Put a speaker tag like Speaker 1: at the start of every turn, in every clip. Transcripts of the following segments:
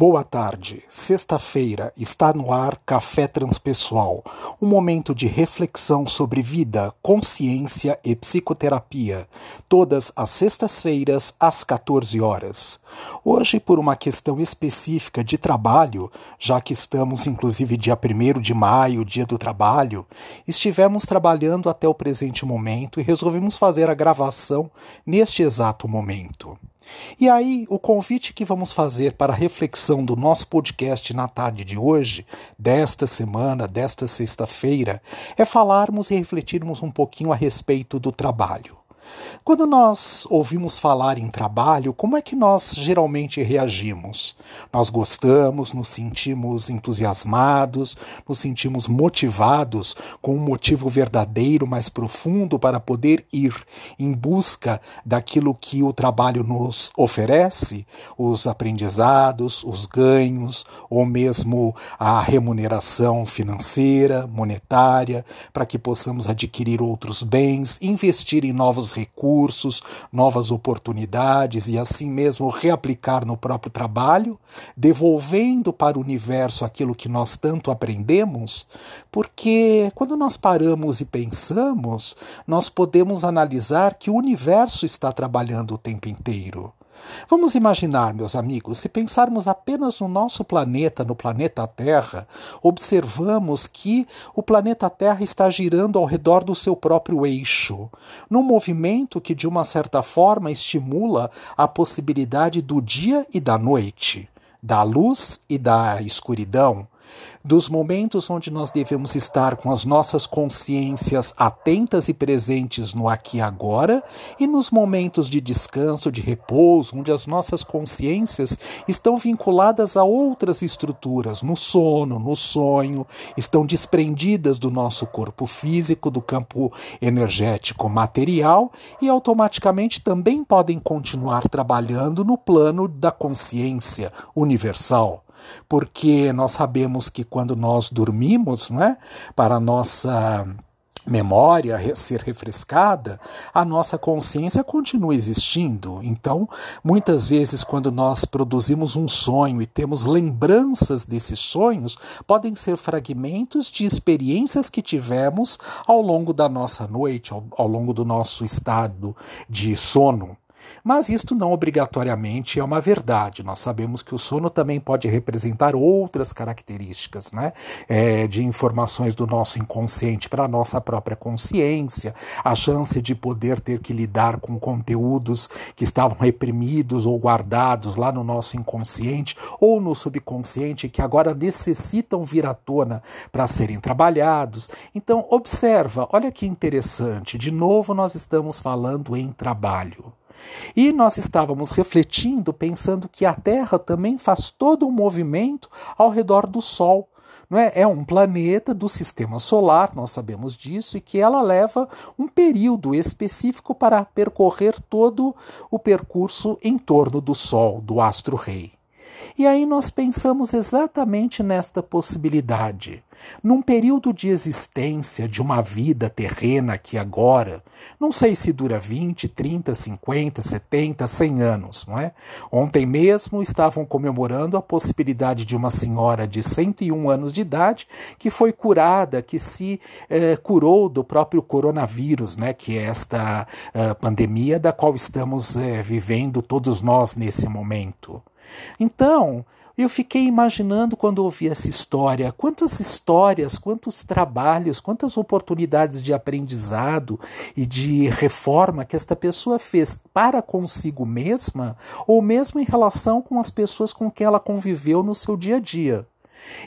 Speaker 1: Boa tarde. Sexta-feira está no ar Café Transpessoal, um momento de reflexão sobre vida, consciência e psicoterapia, todas as sextas-feiras às 14 horas. Hoje, por uma questão específica de trabalho, já que estamos inclusive dia 1 de maio, dia do trabalho, estivemos trabalhando até o presente momento e resolvemos fazer a gravação neste exato momento. E aí, o convite que vamos fazer para a reflexão do nosso podcast na tarde de hoje, desta semana, desta sexta-feira, é falarmos e refletirmos um pouquinho a respeito do trabalho. Quando nós ouvimos falar em trabalho, como é que nós geralmente reagimos? Nós gostamos, nos sentimos entusiasmados, nos sentimos motivados com um motivo verdadeiro, mais profundo para poder ir em busca daquilo que o trabalho nos oferece, os aprendizados, os ganhos, ou mesmo a remuneração financeira, monetária, para que possamos adquirir outros bens, investir em novos recursos, novas oportunidades e assim mesmo reaplicar no próprio trabalho, devolvendo para o universo aquilo que nós tanto aprendemos, porque quando nós paramos e pensamos, nós podemos analisar que o universo está trabalhando o tempo inteiro. Vamos imaginar, meus amigos, se pensarmos apenas no nosso planeta, no planeta Terra, observamos que o planeta Terra está girando ao redor do seu próprio eixo, num movimento que, de uma certa forma, estimula a possibilidade do dia e da noite, da luz e da escuridão, dos momentos onde nós devemos estar com as nossas consciências atentas e presentes no aqui e agora, e nos momentos de descanso, de repouso, onde as nossas consciências estão vinculadas a outras estruturas, no sono, no sonho, estão desprendidas do nosso corpo físico, do campo energético material e automaticamente também podem continuar trabalhando no plano da consciência universal porque nós sabemos que quando nós dormimos, não é, para a nossa memória ser refrescada, a nossa consciência continua existindo. Então, muitas vezes, quando nós produzimos um sonho e temos lembranças desses sonhos, podem ser fragmentos de experiências que tivemos ao longo da nossa noite, ao, ao longo do nosso estado de sono. Mas isto não obrigatoriamente é uma verdade. Nós sabemos que o sono também pode representar outras características né? É, de informações do nosso inconsciente para a nossa própria consciência, a chance de poder ter que lidar com conteúdos que estavam reprimidos ou guardados lá no nosso inconsciente ou no subconsciente que agora necessitam vir à tona para serem trabalhados. Então, observa, olha que interessante, de novo nós estamos falando em trabalho. E nós estávamos refletindo, pensando que a Terra também faz todo um movimento ao redor do Sol. Não é? é um planeta do sistema solar, nós sabemos disso, e que ela leva um período específico para percorrer todo o percurso em torno do Sol, do astro-rei. E aí nós pensamos exatamente nesta possibilidade. Num período de existência de uma vida terrena que agora, não sei se dura 20, 30, 50, 70, 100 anos, não é? Ontem mesmo estavam comemorando a possibilidade de uma senhora de 101 anos de idade que foi curada, que se eh, curou do próprio coronavírus, né? Que é esta uh, pandemia da qual estamos eh, vivendo todos nós nesse momento. Então, eu fiquei imaginando quando ouvi essa história, quantas histórias, quantos trabalhos, quantas oportunidades de aprendizado e de reforma que esta pessoa fez para consigo mesma, ou mesmo em relação com as pessoas com quem ela conviveu no seu dia a dia.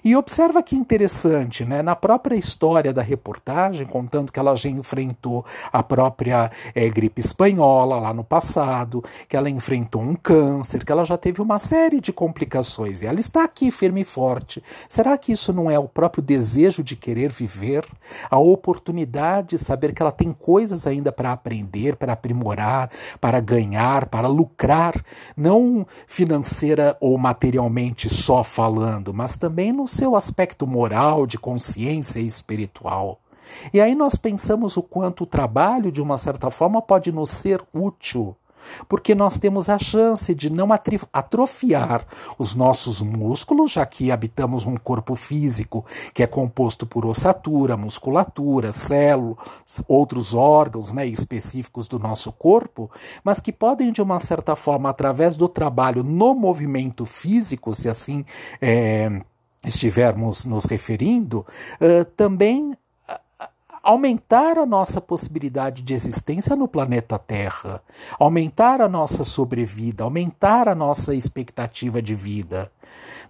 Speaker 1: E observa que interessante, né? na própria história da reportagem, contando que ela já enfrentou a própria é, gripe espanhola lá no passado, que ela enfrentou um câncer, que ela já teve uma série de complicações. E ela está aqui firme e forte. Será que isso não é o próprio desejo de querer viver? A oportunidade de saber que ela tem coisas ainda para aprender, para aprimorar, para ganhar, para lucrar, não financeira ou materialmente só falando, mas também também no seu aspecto moral, de consciência espiritual. E aí nós pensamos o quanto o trabalho, de uma certa forma, pode nos ser útil porque nós temos a chance de não atrofiar os nossos músculos, já que habitamos um corpo físico que é composto por ossatura, musculatura, células, outros órgãos né, específicos do nosso corpo, mas que podem, de uma certa forma, através do trabalho no movimento físico, se assim é, estivermos nos referindo, uh, também aumentar a nossa possibilidade de existência no planeta Terra, aumentar a nossa sobrevida, aumentar a nossa expectativa de vida.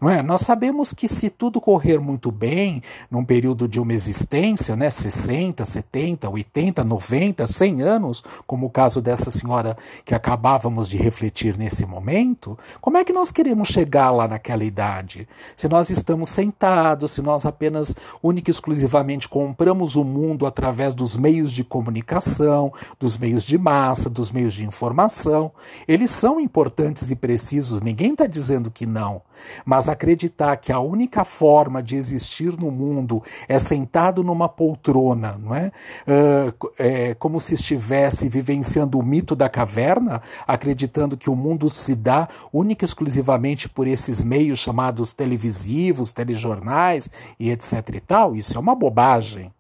Speaker 1: Não é? Nós sabemos que se tudo correr muito bem, num período de uma existência, né, 60, 70, 80, 90, 100 anos, como o caso dessa senhora que acabávamos de refletir nesse momento, como é que nós queremos chegar lá naquela idade? Se nós estamos sentados, se nós apenas, única e exclusivamente compramos o mundo através dos meios de comunicação, dos meios de massa, dos meios de informação, eles são importantes e precisos, ninguém está dizendo que não, mas acreditar que a única forma de existir no mundo é sentado numa poltrona, não é? Uh, é como se estivesse vivenciando o mito da caverna, acreditando que o mundo se dá única e exclusivamente por esses meios chamados televisivos, telejornais e etc e tal, isso é uma bobagem.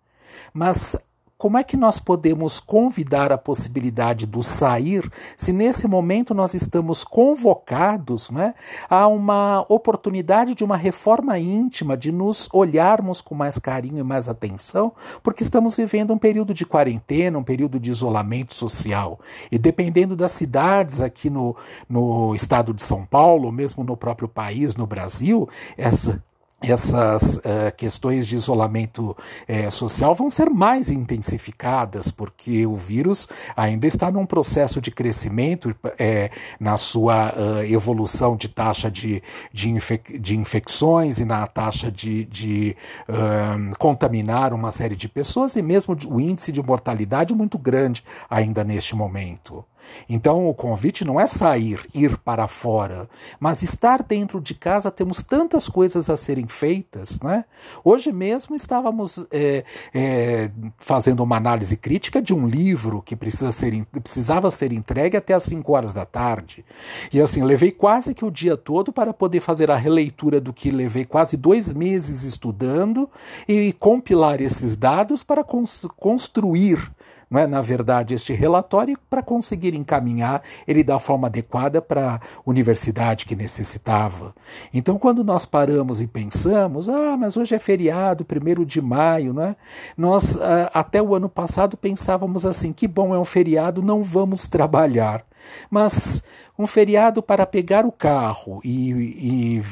Speaker 1: Mas como é que nós podemos convidar a possibilidade do sair se nesse momento nós estamos convocados né, a uma oportunidade de uma reforma íntima, de nos olharmos com mais carinho e mais atenção, porque estamos vivendo um período de quarentena, um período de isolamento social. E dependendo das cidades aqui no, no estado de São Paulo, mesmo no próprio país, no Brasil, essa essas uh, questões de isolamento uh, social vão ser mais intensificadas, porque o vírus ainda está num processo de crescimento uh, na sua evolução de taxa de, de, infec de, infecções e na taxa de, de contaminar uma série de pessoas, e mesmo o índice de mortalidade muito grande ainda neste momento. Então o convite não é sair, ir para fora, mas estar dentro de casa. Temos tantas coisas a serem feitas. Né? Hoje mesmo estávamos é, é, fazendo uma análise crítica de um livro que precisa ser, precisava ser entregue até às 5 horas da tarde. E assim, levei quase que o dia todo para poder fazer a releitura do que levei quase dois meses estudando e compilar esses dados para cons construir não é, na verdade, este relatório para conseguir encaminhar ele da forma adequada para a universidade que necessitava. Então, quando nós paramos e pensamos, ah, mas hoje é feriado, primeiro de maio, não é? Nós, ah, até o ano passado, pensávamos assim: que bom é um feriado, não vamos trabalhar. Mas um feriado para pegar o carro e, e,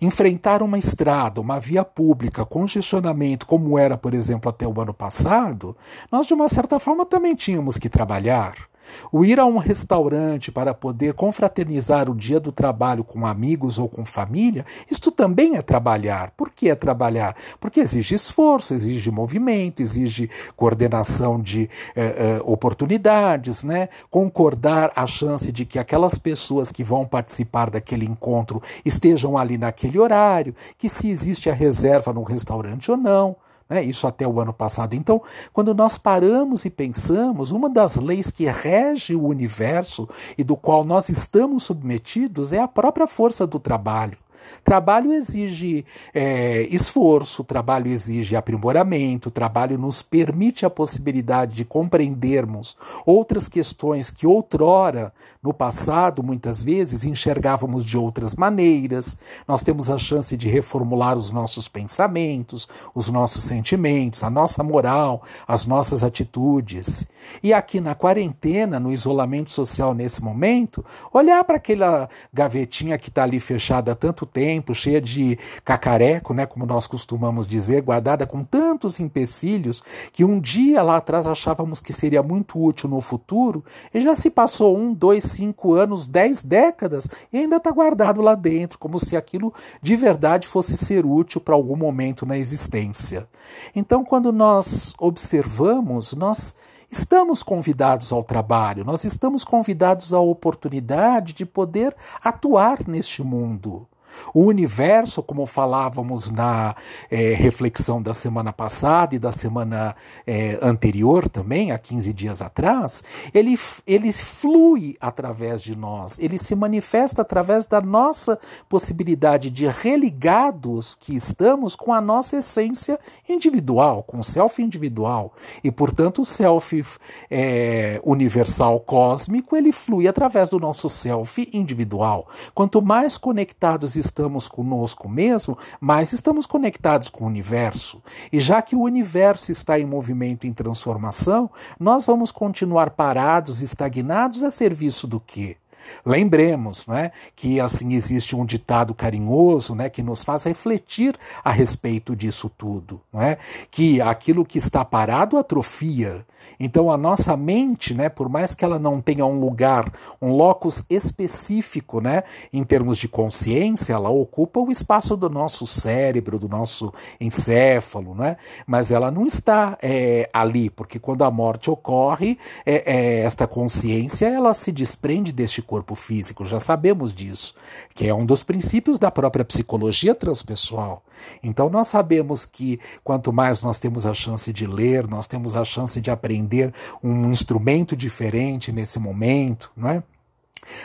Speaker 1: enfrentar uma estrada, uma via pública, congestionamento, como era, por exemplo, até o ano passado, nós de uma certa forma também tínhamos que trabalhar. O ir a um restaurante para poder confraternizar o dia do trabalho com amigos ou com família, isto também é trabalhar. Por que é trabalhar? Porque exige esforço, exige movimento, exige coordenação de eh, eh, oportunidades, né? concordar a chance de que aquelas pessoas que vão participar daquele encontro estejam ali naquele horário, que se existe a reserva no restaurante ou não. Né? Isso até o ano passado. Então, quando nós paramos e pensamos, uma das leis que rege o universo e do qual nós estamos submetidos é a própria força do trabalho. Trabalho exige é, esforço, trabalho exige aprimoramento, trabalho nos permite a possibilidade de compreendermos outras questões que outrora, no passado, muitas vezes, enxergávamos de outras maneiras. Nós temos a chance de reformular os nossos pensamentos, os nossos sentimentos, a nossa moral, as nossas atitudes. E aqui na quarentena, no isolamento social nesse momento, olhar para aquela gavetinha que está ali fechada há tanto tempo, cheia de cacareco, né, como nós costumamos dizer, guardada com tantos empecilhos, que um dia lá atrás achávamos que seria muito útil no futuro, e já se passou um, dois, cinco anos, dez décadas, e ainda está guardado lá dentro, como se aquilo de verdade fosse ser útil para algum momento na existência. Então, quando nós observamos, nós estamos convidados ao trabalho, nós estamos convidados à oportunidade de poder atuar neste mundo. O universo, como falávamos na é, reflexão da semana passada e da semana é, anterior também, há 15 dias atrás, ele, ele flui através de nós, ele se manifesta através da nossa possibilidade de religados que estamos com a nossa essência individual, com o self individual. E, portanto, o self é, universal cósmico, ele flui através do nosso self individual. Quanto mais conectados estamos conosco mesmo, mais estamos conectados com o universo. E já que o universo está em movimento, em transformação, nós vamos continuar parados, estagnados a serviço do quê? Lembremos né, que assim existe um ditado carinhoso né, que nos faz refletir a respeito disso tudo. Né, que aquilo que está parado atrofia. Então a nossa mente, né, por mais que ela não tenha um lugar, um locus específico né, em termos de consciência, ela ocupa o espaço do nosso cérebro, do nosso encéfalo, né, mas ela não está é, ali, porque quando a morte ocorre, é, é, esta consciência ela se desprende deste corpo corpo físico, já sabemos disso, que é um dos princípios da própria psicologia transpessoal. Então nós sabemos que quanto mais nós temos a chance de ler, nós temos a chance de aprender um instrumento diferente nesse momento, não é?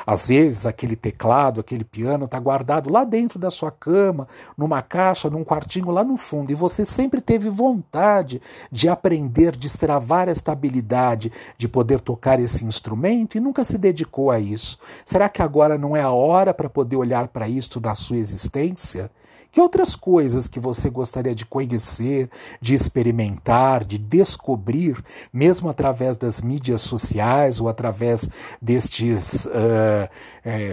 Speaker 1: Às vezes, aquele teclado, aquele piano está guardado lá dentro da sua cama, numa caixa, num quartinho lá no fundo, e você sempre teve vontade de aprender, destravar esta habilidade de poder tocar esse instrumento e nunca se dedicou a isso. Será que agora não é a hora para poder olhar para isto da sua existência? Que outras coisas que você gostaria de conhecer, de experimentar, de descobrir, mesmo através das mídias sociais ou através destes uh, uh,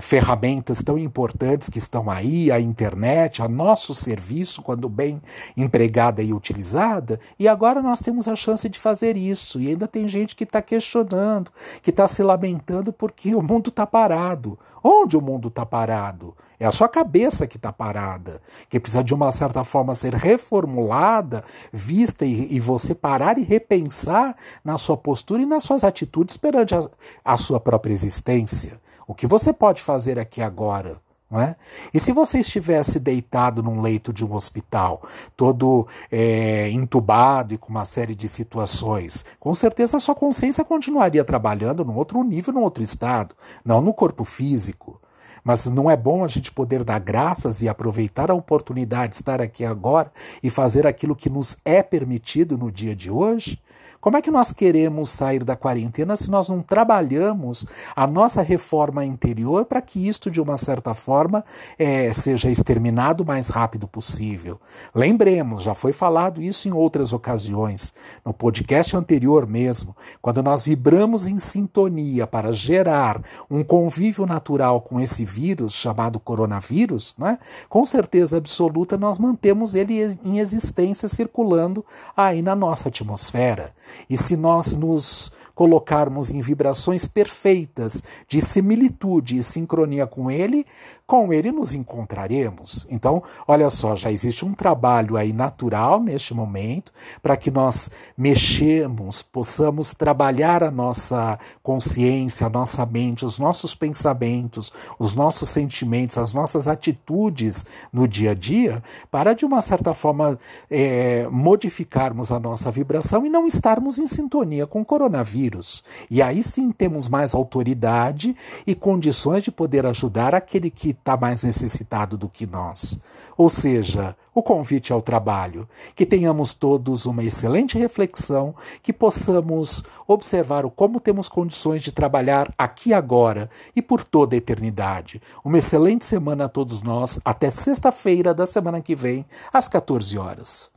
Speaker 1: ferramentas tão importantes que estão aí, a internet, a nosso serviço, quando bem empregada e utilizada? E agora nós temos a chance de fazer isso. E ainda tem gente que está questionando, que está se lamentando porque o mundo está parado. Onde o mundo está parado? É a sua cabeça que está parada, que precisa de uma certa forma ser reformulada, vista e, e, você parar e repensar na sua postura e nas suas atitudes perante a, a sua própria existência. O que você pode fazer aqui agora? É? E se você estivesse deitado num leito de um hospital, todo é, entubado e com uma série de situações, com certeza a sua consciência continuaria trabalhando num outro nível, num outro estado, não no corpo físico. Mas não é bom a gente poder dar graças e aproveitar a oportunidade de estar aqui agora e fazer aquilo que nos é permitido no dia de hoje? Como é que nós queremos sair da quarentena se nós não trabalhamos a nossa reforma interior para que isto, de uma certa forma, é, seja exterminado o mais rápido possível? Lembremos, já foi falado isso em outras ocasiões, no podcast anterior mesmo, quando nós vibramos em sintonia para gerar um convívio natural com esse vírus chamado coronavírus, né? com certeza absoluta nós mantemos ele em existência circulando aí na nossa atmosfera. E se nós nos colocarmos em vibrações perfeitas de similitude e sincronia com Ele, com Ele nos encontraremos. Então, olha só, já existe um trabalho aí natural neste momento para que nós mexemos, possamos trabalhar a nossa consciência, a nossa mente, os nossos pensamentos, os nossos sentimentos, as nossas atitudes no dia a dia, para de uma certa forma é, modificarmos a nossa vibração e não estarmos em sintonia com o coronavírus vírus. E aí sim temos mais autoridade e condições de poder ajudar aquele que está mais necessitado do que nós. Ou seja, o convite ao trabalho, que tenhamos todos uma excelente reflexão, que possamos observar o como temos condições de trabalhar aqui agora e por toda a eternidade. Uma excelente semana a todos nós, até sexta-feira da semana que vem, às 14 horas.